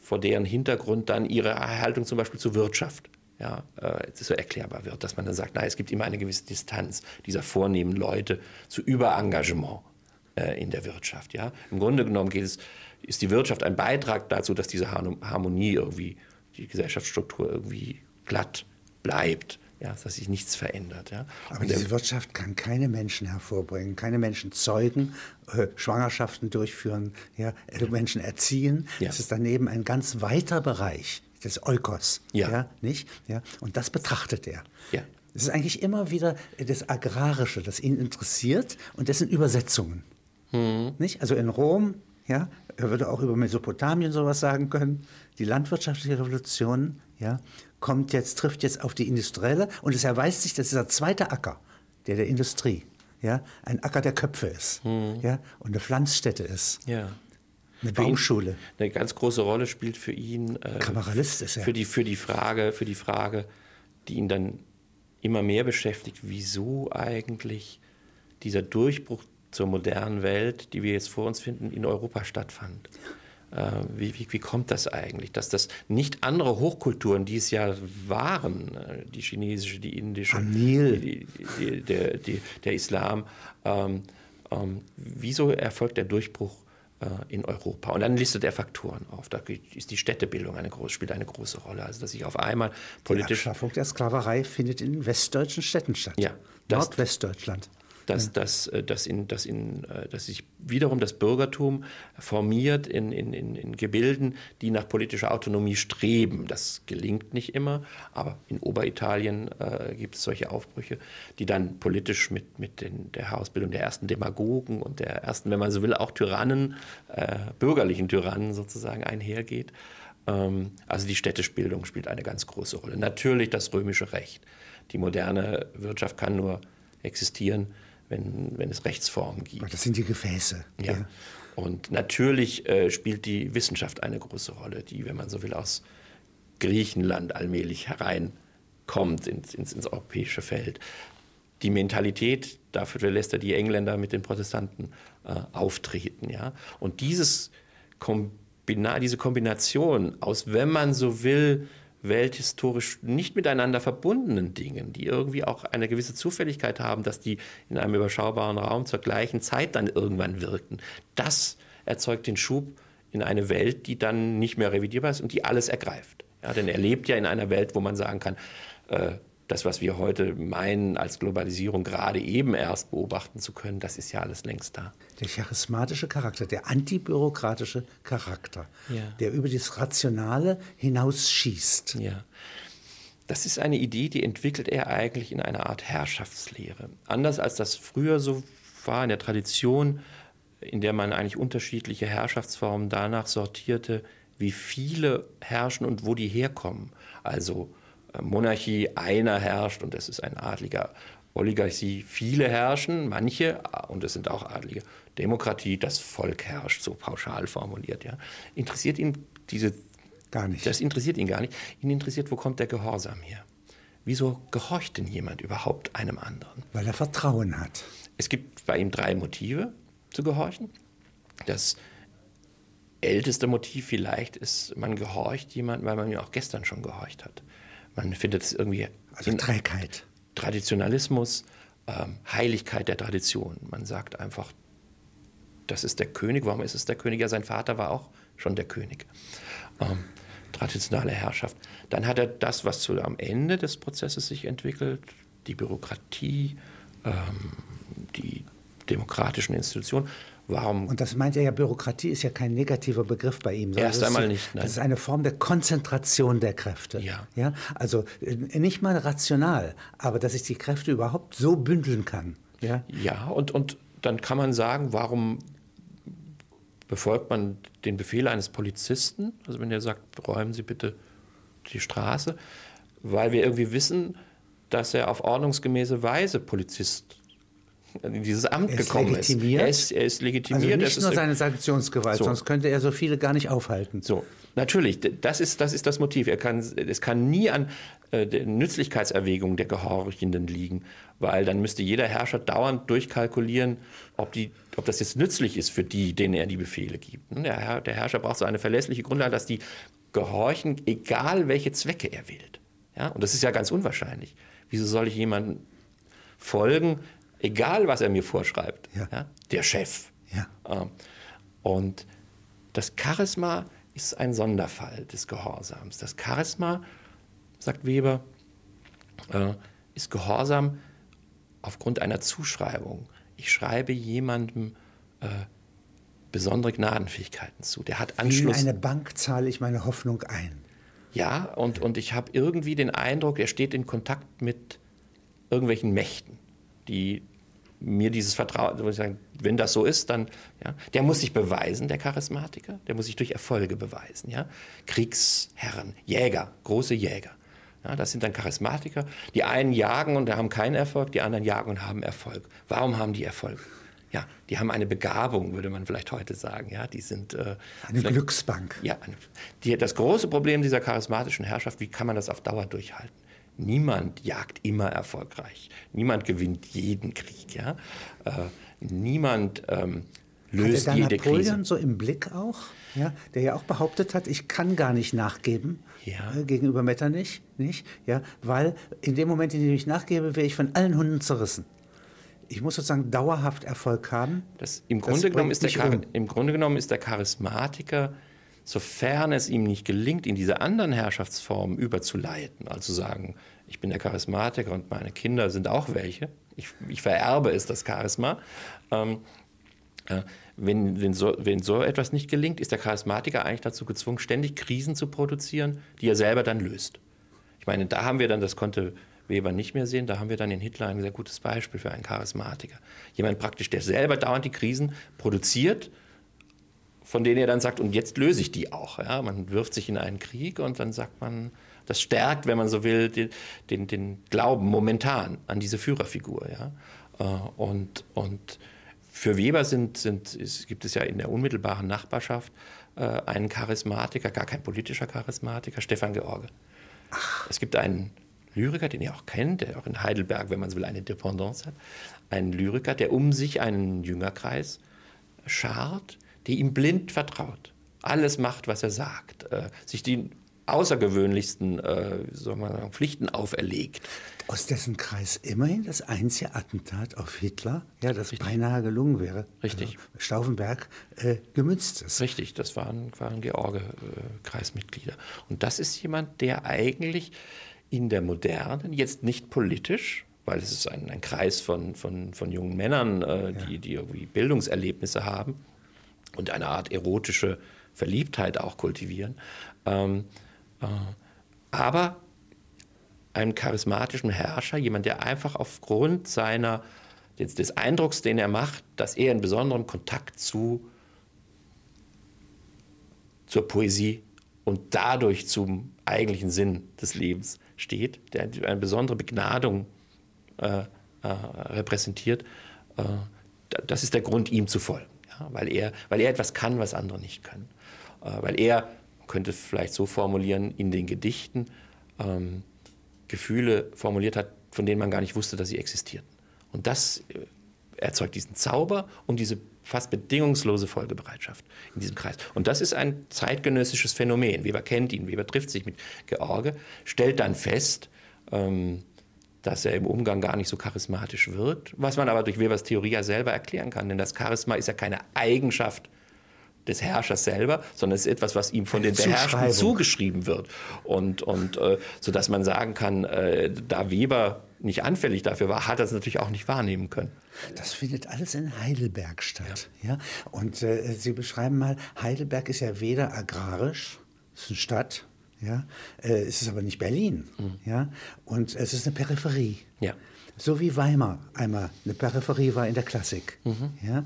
vor deren Hintergrund dann ihre Erhaltung zum Beispiel zur Wirtschaft ja, äh, so erklärbar wird, dass man dann sagt, nein, es gibt immer eine gewisse Distanz dieser vornehmen Leute zu Überengagement äh, in der Wirtschaft. Ja? Im Grunde genommen geht es, ist die Wirtschaft ein Beitrag dazu, dass diese Harmonie irgendwie, die Gesellschaftsstruktur irgendwie glatt bleibt. Ja, dass sich nichts verändert. Ja. Aber diese Wirtschaft kann keine Menschen hervorbringen, keine Menschen zeugen, äh, Schwangerschaften durchführen, ja, äh, Menschen erziehen. Ja. Das ist daneben ein ganz weiter Bereich des Eukos. Ja. ja. nicht? Ja. Und das betrachtet er. Ja. Es ist eigentlich immer wieder das Agrarische, das ihn interessiert und dessen Übersetzungen. Mhm. Nicht? Also in Rom, ja, er würde auch über Mesopotamien sowas sagen können. Die landwirtschaftliche Revolution ja, kommt jetzt, trifft jetzt auf die industrielle und es erweist sich, dass dieser zweite Acker, der der Industrie, ja, ein Acker der Köpfe ist mhm. ja, und eine Pflanzstätte ist. Ja. Eine Baumschule. Eine ganz große Rolle spielt für ihn. Äh, Kameralist ist er. Für die, für, die Frage, für die Frage, die ihn dann immer mehr beschäftigt, wieso eigentlich dieser Durchbruch zur modernen Welt, die wir jetzt vor uns finden, in Europa stattfand. Äh, wie, wie, wie, kommt das eigentlich, dass das nicht andere Hochkulturen, die es ja waren, äh, die chinesische, die indische, Anil. Die, die, der, Islam, ähm, ähm, wieso erfolgt der Durchbruch äh, in Europa? Und dann listet er Faktoren auf. Da ist die Städtebildung eine große, spielt eine große Rolle. Also dass sich auf einmal politisch... Die Abschaffung der Sklaverei findet in westdeutschen Städten statt. Ja. Nordwestdeutschland dass, ja. dass, äh, dass, in, dass, in, äh, dass sich wiederum das Bürgertum formiert in, in, in, Gebilden, die nach politischer Autonomie streben. Das gelingt nicht immer, aber in Oberitalien äh, gibt es solche Aufbrüche, die dann politisch mit, mit den, der Herausbildung der ersten Demagogen und der ersten, wenn man so will, auch Tyrannen, äh, bürgerlichen Tyrannen sozusagen einhergeht. Ähm, also die Städtischbildung spielt eine ganz große Rolle. Natürlich das römische Recht. Die moderne Wirtschaft kann nur existieren, wenn, wenn es Rechtsformen gibt. Das sind die Gefäße. Ja. ja. Und natürlich äh, spielt die Wissenschaft eine große Rolle, die, wenn man so will, aus Griechenland allmählich hereinkommt ins, ins, ins europäische Feld. Die Mentalität, dafür lässt er die Engländer mit den Protestanten äh, auftreten. Ja? Und dieses Kombina diese Kombination aus, wenn man so will, welthistorisch nicht miteinander verbundenen Dingen, die irgendwie auch eine gewisse Zufälligkeit haben, dass die in einem überschaubaren Raum zur gleichen Zeit dann irgendwann wirkten. Das erzeugt den Schub in eine Welt, die dann nicht mehr revidierbar ist und die alles ergreift. Ja, denn er lebt ja in einer Welt, wo man sagen kann, äh, das, was wir heute meinen, als Globalisierung gerade eben erst beobachten zu können, das ist ja alles längst da. Der charismatische Charakter, der antibürokratische Charakter, ja. der über das Rationale hinausschießt. Ja. Das ist eine Idee, die entwickelt er eigentlich in einer Art Herrschaftslehre. Anders als das früher so war in der Tradition, in der man eigentlich unterschiedliche Herrschaftsformen danach sortierte, wie viele herrschen und wo die herkommen. Also Monarchie einer herrscht und das ist ein adliger. Oligarchie, viele herrschen, manche, und es sind auch Adlige. Demokratie, das Volk herrscht, so pauschal formuliert. Ja. Interessiert ihn diese. Gar nicht. Das interessiert ihn gar nicht. Ihn interessiert, wo kommt der Gehorsam her? Wieso gehorcht denn jemand überhaupt einem anderen? Weil er Vertrauen hat. Es gibt bei ihm drei Motive zu gehorchen. Das älteste Motiv vielleicht ist, man gehorcht jemandem, weil man ihm auch gestern schon gehorcht hat. Man findet es irgendwie. Also Trägheit. Traditionalismus, ähm, Heiligkeit der Tradition. Man sagt einfach, das ist der König. Warum ist es der König? Ja, sein Vater war auch schon der König. Ähm, traditionelle Herrschaft. Dann hat er das, was zu, am Ende des Prozesses sich entwickelt, die Bürokratie, ähm, die demokratischen Institutionen. Warum? Und das meint er ja, Bürokratie ist ja kein negativer Begriff bei ihm. Erst einmal nicht. Nein. Das ist eine Form der Konzentration der Kräfte. Ja. ja. Also äh, nicht mal rational, aber dass ich die Kräfte überhaupt so bündeln kann. Ja, ja und, und dann kann man sagen, warum befolgt man den Befehl eines Polizisten? Also wenn er sagt, räumen Sie bitte die Straße, weil wir irgendwie wissen, dass er auf ordnungsgemäße Weise Polizist in dieses Amt gekommen ist. Er ist. Er ist legitimiert. Also nicht nur seine Sanktionsgewalt, so. sonst könnte er so viele gar nicht aufhalten. So, natürlich, das ist das, ist das Motiv. Er kann, es kann nie an äh, der Nützlichkeitserwägung der Gehorchenden liegen, weil dann müsste jeder Herrscher dauernd durchkalkulieren, ob, die, ob das jetzt nützlich ist für die, denen er die Befehle gibt. Der, Herr, der Herrscher braucht so eine verlässliche Grundlage, dass die gehorchen, egal welche Zwecke er wählt. Ja? Und das ist ja ganz unwahrscheinlich. Wieso soll ich jemandem folgen, egal was er mir vorschreibt, ja. Ja, der Chef. Ja. Ähm, und das Charisma ist ein Sonderfall des Gehorsams. Das Charisma, sagt Weber, äh, ist Gehorsam aufgrund einer Zuschreibung. Ich schreibe jemandem äh, besondere Gnadenfähigkeiten zu. Der hat Anschluss. Wie in eine Bank zahle ich meine Hoffnung ein. Ja, und, und ich habe irgendwie den Eindruck, er steht in Kontakt mit irgendwelchen Mächten, die mir dieses Vertrauen, wenn das so ist, dann, ja, der muss sich beweisen, der Charismatiker, der muss sich durch Erfolge beweisen, ja. Kriegsherren, Jäger, große Jäger. Ja, das sind dann Charismatiker. Die einen jagen und haben keinen Erfolg, die anderen jagen und haben Erfolg. Warum haben die Erfolg? Ja, die haben eine Begabung, würde man vielleicht heute sagen. Ja, die sind äh, eine Glücksbank. Ja, die, das große Problem dieser charismatischen Herrschaft: Wie kann man das auf Dauer durchhalten? Niemand jagt immer erfolgreich. Niemand gewinnt jeden Krieg. Ja? Äh, niemand ähm, löst hat er jede Napoleon Krise. so im Blick auch, ja? der ja auch behauptet hat, ich kann gar nicht nachgeben ja. äh, gegenüber Metternich, nicht? Ja? weil in dem Moment, in dem ich nachgebe, wäre ich von allen Hunden zerrissen. ich muss sozusagen dauerhaft Erfolg haben. Das, im, Grunde genommen ist der, um. Im Grunde genommen ist der Charismatiker, sofern es ihm nicht gelingt, in diese anderen Herrschaftsformen überzuleiten, also sagen, ich bin der Charismatiker und meine Kinder sind auch welche, ich, ich vererbe es, das Charisma. Ähm, äh, wenn, wenn, so, wenn so etwas nicht gelingt, ist der Charismatiker eigentlich dazu gezwungen, ständig Krisen zu produzieren, die er selber dann löst. Ich meine, da haben wir dann, das konnte Weber nicht mehr sehen, da haben wir dann in Hitler ein sehr gutes Beispiel für einen Charismatiker. Jemand praktisch, der selber dauernd die Krisen produziert, von denen er dann sagt, und jetzt löse ich die auch. Ja? Man wirft sich in einen Krieg und dann sagt man, das stärkt, wenn man so will, den, den, den Glauben momentan an diese Führerfigur. Ja? Äh, und, und für Weber sind, sind, ist, gibt es ja in der unmittelbaren Nachbarschaft äh, einen Charismatiker, gar kein politischer Charismatiker, Stefan George. Ach. Es gibt einen Lyriker, den ihr auch kennt, der auch in Heidelberg, wenn man so will, eine Dependance hat. Einen Lyriker, der um sich einen Jüngerkreis schart, der ihm blind vertraut. Alles macht, was er sagt. Äh, sich die außergewöhnlichsten äh, sagen, Pflichten auferlegt. Aus dessen Kreis immerhin das einzige Attentat auf Hitler, ja, das Richtig. beinahe gelungen wäre. Richtig. Also Stauffenberg äh, gemünzt ist. Richtig, das waren, waren George-Kreismitglieder. Und das ist jemand, der eigentlich in der modernen, jetzt nicht politisch, weil es ist ein, ein Kreis von, von, von jungen Männern, äh, die, ja. die irgendwie Bildungserlebnisse haben und eine Art erotische Verliebtheit auch kultivieren. Ähm, äh, aber einen charismatischen Herrscher, jemand, der einfach aufgrund seiner, des, des Eindrucks, den er macht, dass er einen besonderen Kontakt zu, zur Poesie und dadurch zum eigentlichen Sinn des Lebens steht, der eine besondere Begnadung äh, äh, repräsentiert, äh, das ist der Grund, ihm zu folgen. Weil, er, weil er etwas kann, was andere nicht können. Äh, weil er könnte vielleicht so formulieren, in den Gedichten ähm, Gefühle formuliert hat, von denen man gar nicht wusste, dass sie existierten. Und das äh, erzeugt diesen Zauber und diese fast bedingungslose Folgebereitschaft in diesem Kreis. Und das ist ein zeitgenössisches Phänomen. Weber kennt ihn, Weber trifft sich mit George, stellt dann fest, ähm, dass er im Umgang gar nicht so charismatisch wirkt, was man aber durch Webers Theorie ja selber erklären kann. Denn das Charisma ist ja keine Eigenschaft des Herrschers selber, sondern es ist etwas, was ihm von den Beherrschten zugeschrieben wird. Und, und äh, sodass man sagen kann, äh, da Weber nicht anfällig dafür war, hat er es natürlich auch nicht wahrnehmen können. Das findet alles in Heidelberg statt. Ja. ja? Und äh, Sie beschreiben mal, Heidelberg ist ja weder agrarisch, es ist eine Stadt, ja, äh, es ist aber nicht Berlin, mhm. ja, und es ist eine Peripherie. Ja. So wie Weimar einmal eine Peripherie war in der Klassik. Mhm. Ja?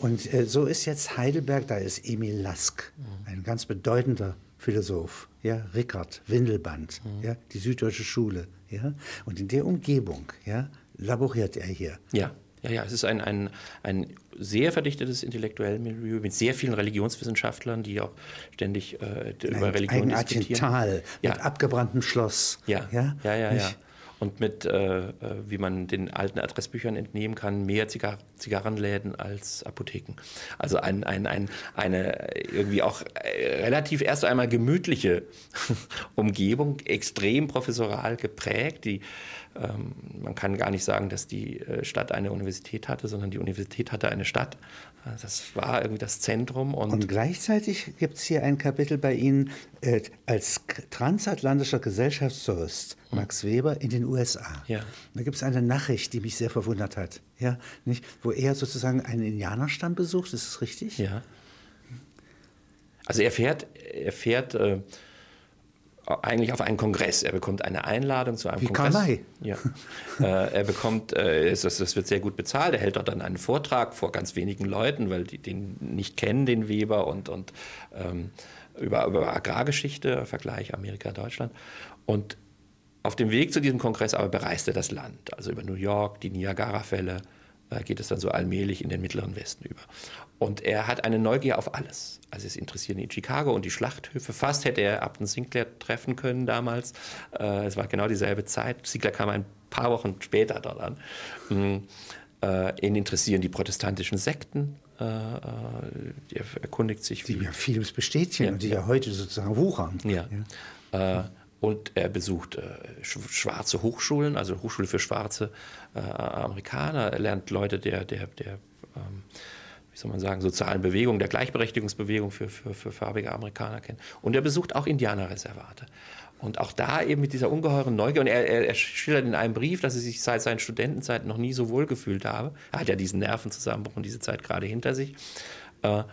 Und äh, so ist jetzt Heidelberg, da ist Emil Lask, mhm. ein ganz bedeutender Philosoph, ja, Rickard, Windelband, mhm. ja, die Süddeutsche Schule. Ja? Und in der Umgebung ja, laboriert er hier. Ja. Ja, ja, es ist ein, ein, ein sehr verdichtetes intellektuelles Milieu mit sehr vielen Religionswissenschaftlern, die auch ständig äh, über Religion diskutieren. Tal ja. mit abgebranntem Schloss. Ja, ja, ja, ja. ja und mit, äh, äh, wie man den alten Adressbüchern entnehmen kann, mehr Zigar Zigarrenläden als Apotheken. Also ein, ein, ein, eine irgendwie auch äh, relativ erst einmal gemütliche Umgebung, extrem professoral geprägt, die man kann gar nicht sagen, dass die äh, Stadt eine Universität hatte, sondern die Universität hatte eine Stadt. Das war irgendwie das Zentrum. Und, und gleichzeitig gibt es hier ein Kapitel bei Ihnen äh, als transatlantischer Gesellschaftstourist hm. Max Weber in den USA. Ja. Da gibt es eine Nachricht, die mich sehr verwundert hat. Ja, nicht? Wo er sozusagen einen Indianerstamm besucht, ist das richtig? Ja. Also er fährt, er fährt äh, eigentlich auf einen Kongress. Er bekommt eine Einladung zu einem Wie Kongress. Karl May. Ja. äh, er bekommt, äh, das, das, wird sehr gut bezahlt. Er hält dort dann einen Vortrag vor ganz wenigen Leuten, weil die den nicht kennen, den Weber und, und ähm, über, über Agrargeschichte, Vergleich Amerika-Deutschland. Und auf dem Weg zu diesem Kongress aber bereist er das Land, also über New York, die Niagara-Fälle, äh, geht es dann so allmählich in den mittleren Westen über. Und er hat eine Neugier auf alles. Also es interessieren ihn Chicago und die Schlachthöfe. Fast hätte er Upton Sinclair treffen können damals. Äh, es war genau dieselbe Zeit. Sinclair kam ein paar Wochen später dort an. Mhm. Äh, ihn interessieren die protestantischen Sekten. Äh, äh er erkundigt sich. Die ja vieles bestätigen ja, und die ja. ja heute sozusagen wuchern. Ja. ja. Äh, und er besucht äh, schwarze Hochschulen, also Hochschule für schwarze Amerikaner. Er lernt Leute der, der, der ähm, wie soll man sagen, sozialen Bewegung, der Gleichberechtigungsbewegung für, für, für farbige Amerikaner kennen. Und er besucht auch Indianerreservate. Und auch da eben mit dieser ungeheuren Neugier. Und er, er, er, schildert in einem Brief, dass er sich seit seinen Studentenzeiten noch nie so wohl gefühlt habe. Er hat ja diesen Nervenzusammenbruch und diese Zeit gerade hinter sich. Äh,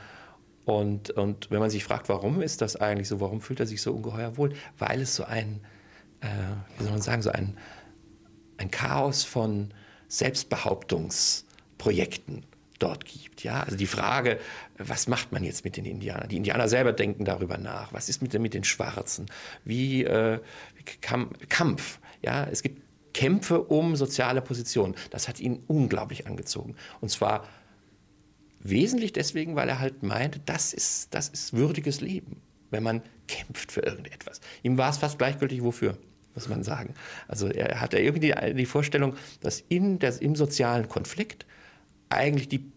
und, und wenn man sich fragt, warum ist das eigentlich so, warum fühlt er sich so ungeheuer wohl? Weil es so ein, äh, wie soll man sagen, so ein, ein Chaos von Selbstbehauptungsprojekten dort gibt. Ja? Also die Frage, was macht man jetzt mit den Indianern? Die Indianer selber denken darüber nach. Was ist mit, mit den Schwarzen? Wie, äh, Kampf. Ja? Es gibt Kämpfe um soziale Positionen. Das hat ihn unglaublich angezogen. Und zwar Wesentlich deswegen, weil er halt meinte, das ist, das ist würdiges Leben, wenn man kämpft für irgendetwas. Ihm war es fast gleichgültig, wofür, muss man sagen. Also er hatte irgendwie die, Vorstellung, dass in der, im sozialen Konflikt eigentlich die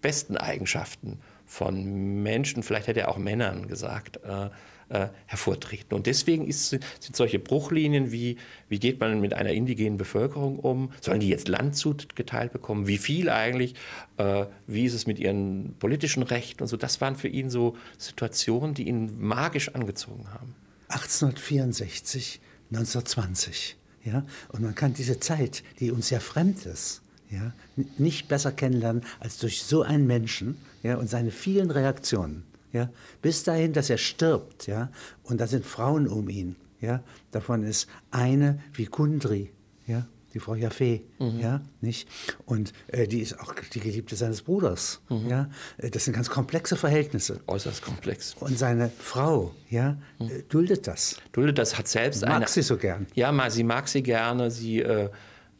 besten Eigenschaften von Menschen, vielleicht hätte er auch Männern gesagt, äh, äh, hervortreten. Und deswegen ist, sind solche Bruchlinien wie, wie geht man mit einer indigenen Bevölkerung um? Sollen die jetzt Land zugeteilt bekommen? Wie viel eigentlich? Äh, wie ist es mit ihren politischen Rechten und so? Das waren für ihn so Situationen, die ihn magisch angezogen haben. 1864, 1920. Ja? Und man kann diese Zeit, die uns ja fremd ist, ja, nicht besser kennenlernen als durch so einen Menschen ja, und seine vielen Reaktionen. Ja, bis dahin, dass er stirbt. Ja, und da sind Frauen um ihn. Ja, davon ist eine wie Kundri. Ja, die Frau Jaffe, mhm. ja, nicht? Und äh, die ist auch die Geliebte seines Bruders, mhm. ja. Äh, das sind ganz komplexe Verhältnisse. Äußerst komplex. Und seine Frau, ja, mhm. äh, duldet das. Duldet das, hat selbst mag eine... sie so gern. Ja, sie mag sie gerne. Sie äh,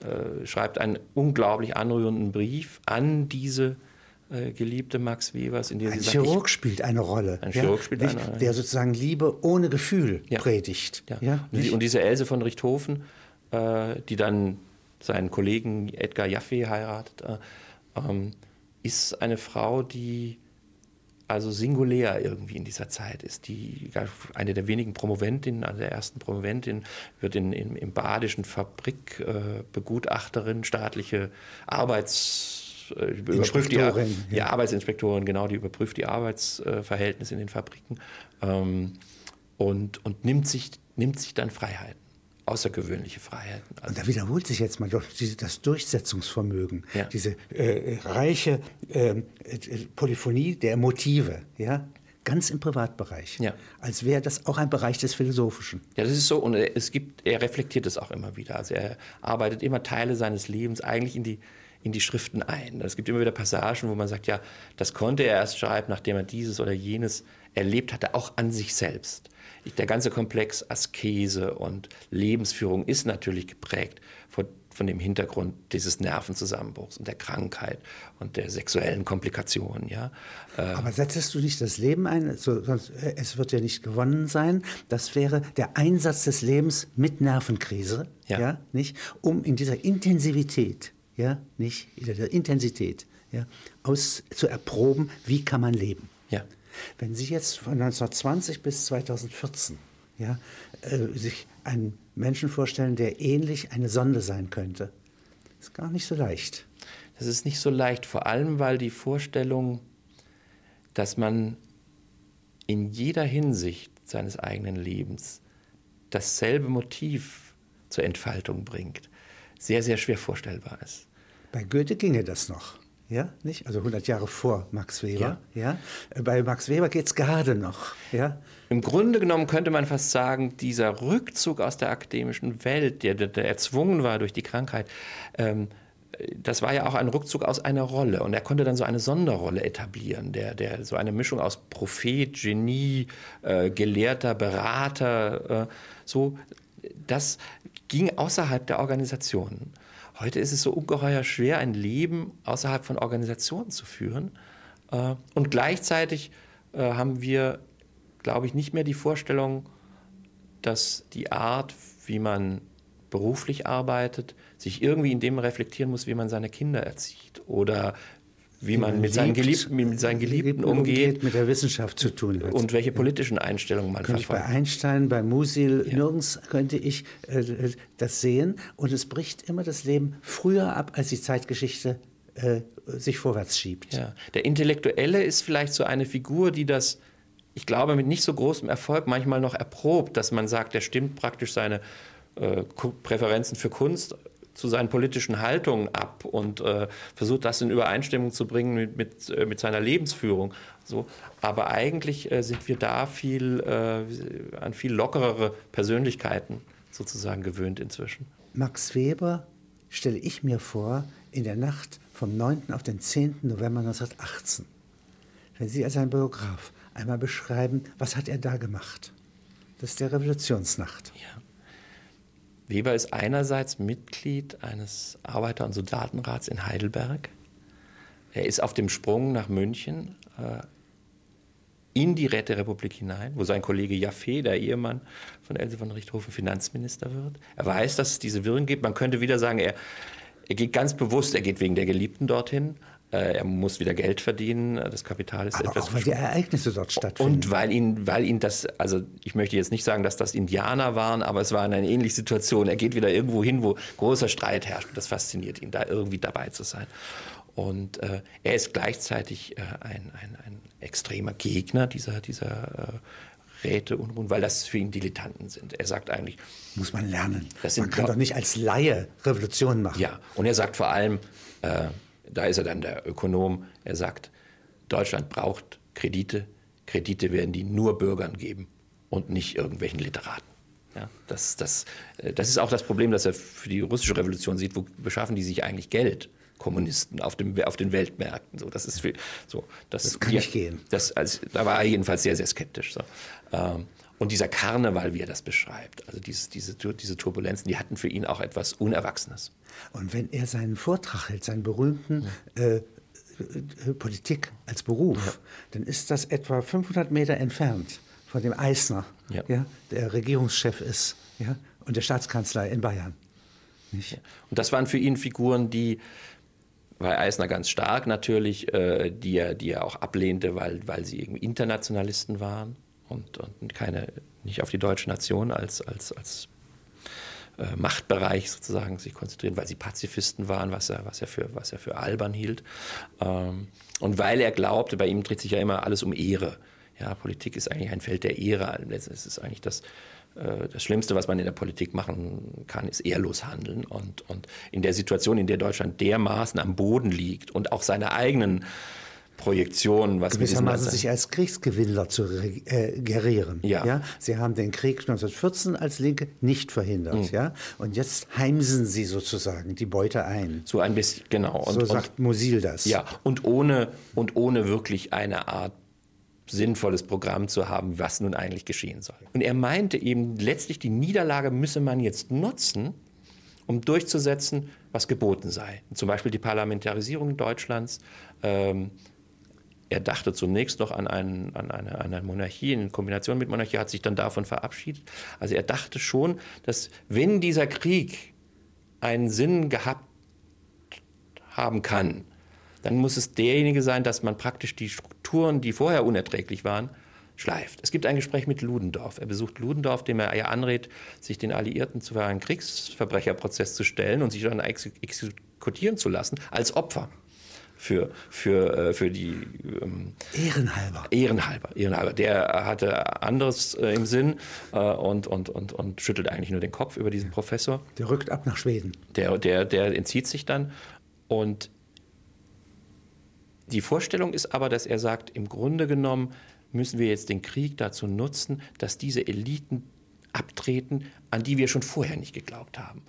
äh, schreibt einen unglaublich anrührenden Brief an diese äh, geliebte Max Webers, in der ein sie sagt, Chirurg spielt eine Rolle. Ein Chirurg spielt nicht, eine Rolle. Der sozusagen Liebe ohne Gefühl ja. predigt. Ja. ja und, die, und, diese Else von Richthofen, äh, die dann seinen Kollegen Edgar Jaffe heiratet, äh, ähm, ist eine Frau, die also singulär irgendwie in dieser Zeit ist. Die, eine der wenigen Promoventinnen, eine der ersten Promoventinnen, wird in, in, im badischen Fabrikbegutachterin, äh, staatliche Arbeits äh, überprüft die, ja. die, Arbeitsinspektorin, genau, die überprüft die Arbeitsverhältnisse in den Fabriken ähm, und, und nimmt, sich, nimmt sich dann Freiheiten außergewöhnliche Freiheiten. Also und da wiederholt sich jetzt mal das Durchsetzungsvermögen, ja. diese äh, reiche äh, Polyphonie der Motive, ja, ganz im Privatbereich, ja. als wäre das auch ein Bereich des Philosophischen. Ja, das ist so und es gibt, er reflektiert es auch immer wieder. Also er arbeitet immer Teile seines Lebens eigentlich in die in die Schriften ein. Es gibt immer wieder Passagen, wo man sagt, ja, das konnte er erst schreiben, nachdem er dieses oder jenes erlebt hatte, auch an sich selbst. Der ganze Komplex Askese und Lebensführung ist natürlich geprägt von, von dem Hintergrund dieses Nervenzusammenbruchs und der Krankheit und der sexuellen Komplikationen. Ja. Äh, Aber setzest du nicht das Leben ein? So, sonst, äh, es wird ja nicht gewonnen sein. Das wäre der Einsatz des Lebens mit Nervenkrise, ja. ja nicht? um in dieser Intensivität ja, nicht in der Intensität, ja, aus, zu erproben, wie kann man leben. Wenn Sie jetzt von 1920 bis 2014 ja, äh, sich einen Menschen vorstellen, der ähnlich eine Sonde sein könnte, ist gar nicht so leicht. Das ist nicht so leicht, vor allem weil die Vorstellung, dass man in jeder Hinsicht seines eigenen Lebens dasselbe Motiv zur Entfaltung bringt, sehr, sehr schwer vorstellbar ist. Bei Goethe ginge das noch. Ja, nicht? Also 100 Jahre vor Max Weber. Ja. ja? Bei Max Weber geht es gerade noch. Ja? Im Grunde genommen könnte man fast sagen, dieser Rückzug aus der akademischen Welt, der, der erzwungen war durch die Krankheit, ähm, das war ja auch ein Rückzug aus einer Rolle. Und er konnte dann so eine Sonderrolle etablieren, der, der so eine Mischung aus Prophet, Genie, äh, Gelehrter, Berater, äh, so, das ging außerhalb der Organisationen. Heute ist es so ungeheuer schwer, ein Leben außerhalb von Organisationen zu führen. Äh, und gleichzeitig äh, haben wir, glaube ich, nicht mehr die Vorstellung, dass die Art, wie man beruflich arbeitet, sich irgendwie in dem reflektieren muss, wie man seine Kinder erzieht oder wie man mit seinen Geliebten, mit seinen Geliebten umgeht, mit der Wissenschaft zu tun hat. Und welche politischen Einstellungen man Könnte verfolgt. Ich bei Einstein, bei Musil, ja. nirgends könnte ich äh, das sehen. Und es bricht immer das Leben früher ab, als die Zeitgeschichte äh, sich vorwärts schiebt. Ja. Der Intellektuelle ist vielleicht so eine Figur, die das, ich glaube, mit nicht so großem Erfolg manchmal noch erprobt, dass man sagt, der stimmt praktisch seine äh, Präferenzen für Kunst zu seinen politischen Haltungen ab und äh, versucht das in Übereinstimmung zu bringen mit, mit, äh, mit seiner Lebensführung. So. Aber eigentlich äh, sind wir da viel, äh, an viel lockerere Persönlichkeiten sozusagen gewöhnt inzwischen. Max Weber stelle ich mir vor in der Nacht vom 9. auf den 10. November 1918. Wenn Sie als ein Biograf einmal beschreiben, was hat er da gemacht? Das ist der Revolutionsnacht. Ja. Weber ist einerseits Mitglied eines Arbeiter- und Soldatenrats in Heidelberg. Er ist auf dem Sprung nach München äh, in die Räterepublik hinein, wo sein Kollege Jaffe, der Ehemann von Else von Richthofen, Finanzminister wird. Er weiß, dass es diese Wirren gibt. Man könnte wieder sagen, er, er geht ganz bewusst, er geht wegen der Geliebten dorthin. Äh, er muss wieder Geld verdienen, das Kapital ist Aber etwas. Auch weil die Ereignisse dort stattfinden. Und weil ihn, weil ihn das, also ich möchte jetzt nicht sagen, dass das Indianer waren, aber es war eine ähnliche Situation. Er geht wieder irgendwo hin, wo großer Streit herrscht. Das fasziniert ihn, da irgendwie dabei zu sein. Und äh, er ist gleichzeitig äh, ein, ein, ein extremer Gegner dieser, dieser äh, Räte und weil das für ihn Dilettanten sind. Er sagt eigentlich. Muss man lernen. man kann doch nicht als Laie Revolution machen. Ja, und er sagt vor allem, äh, da ist er dann der Ökonom, er sagt, Deutschland braucht Kredite. Kredite werden die nur Bürgern geben und nicht irgendwelchen Literaten. Ja, das, das, äh, das ist auch das Problem, das er für die russische Revolution sieht. Wo beschaffen die sich eigentlich Geld? Kommunisten auf, dem, auf den Weltmärkten. So, das, ist für, so, das, das kann ja, nicht gehen. Das, also, da war er jedenfalls sehr, sehr skeptisch. So. Ähm, und dieser Karneval, wie er das beschreibt, also diese, diese, diese Turbulenzen, die hatten für ihn auch etwas Unerwachsenes. Und wenn er seinen Vortrag hält, seinen berühmten äh, äh, Politik als Beruf, ja. dann ist das etwa 500 Meter entfernt von dem Eisner, ja. ja der Regierungschef ist ja, und der Staatskanzlei in Bayern. Nicht? Und das waren für ihn Figuren, die bei Eisner ganz stark natürlich, äh, die, er, die er auch ablehnte, weil, weil sie irgendwie Internationalisten waren und, und keine, nicht auf die deutsche Nation als, als, als äh, Machtbereich sozusagen sich konzentrieren, weil sie Pazifisten waren, was er, was er, für, was er für albern hielt. Ähm, und weil er glaubte, bei ihm dreht sich ja immer alles um Ehre. Ja, Politik ist eigentlich ein Feld der Ehre. Es ist eigentlich das, äh, das Schlimmste, was man in der Politik machen kann, ist ehrlos handeln. Und, und in der Situation, in der Deutschland dermaßen am Boden liegt und auch seine eigenen Projektionen, was gewissermaßen sich als Kriegsgewinnler zu äh, gerieren. Ja. ja. Sie haben den Krieg 1914 als Linke nicht verhindert, mhm. ja. Und jetzt heimsen sie sozusagen die Beute ein. So ein bisschen, genau. Und, so sagt Musil das. Ja, und ohne und ohne wirklich eine Art sinnvolles Programm zu haben, was nun eigentlich geschehen soll. Und er meinte eben, letztlich die Niederlage müsse man jetzt nutzen, um durchzusetzen, was geboten sei. Zum Beispiel die Parlamentarisierung Deutschlands. Ähm, er dachte zunächst noch an, einen, an eine, eine, Monarchie, in Kombination mit Monarchie, hat sich dann davon verabschiedet. Also er dachte schon, dass wenn dieser Krieg einen Sinn gehabt haben kann, dann muss es derjenige sein, dass man praktisch die Strukturen, die vorher unerträglich waren, schleift. Es gibt ein Gespräch mit Ludendorff. Er besucht Ludendorff, dem er ja anrät, sich den Alliierten zu einem Kriegsverbrecherprozess zu stellen und sich dann exekutieren zu lassen als Opfer für, für, äh, für die ähm, Ehrenhalber. Ehrenhalber. Ehrenhalber. Der hatte anderes äh, im Sinn äh, und, und, und, und schüttelt eigentlich nur den Kopf über diesen Professor. Der rückt ab nach Schweden. Der, der, der entzieht sich dann und die Vorstellung ist aber, dass er sagt, im Grunde genommen müssen wir jetzt den Krieg dazu nutzen, dass diese Eliten abtreten, an die wir schon vorher nicht geglaubt haben.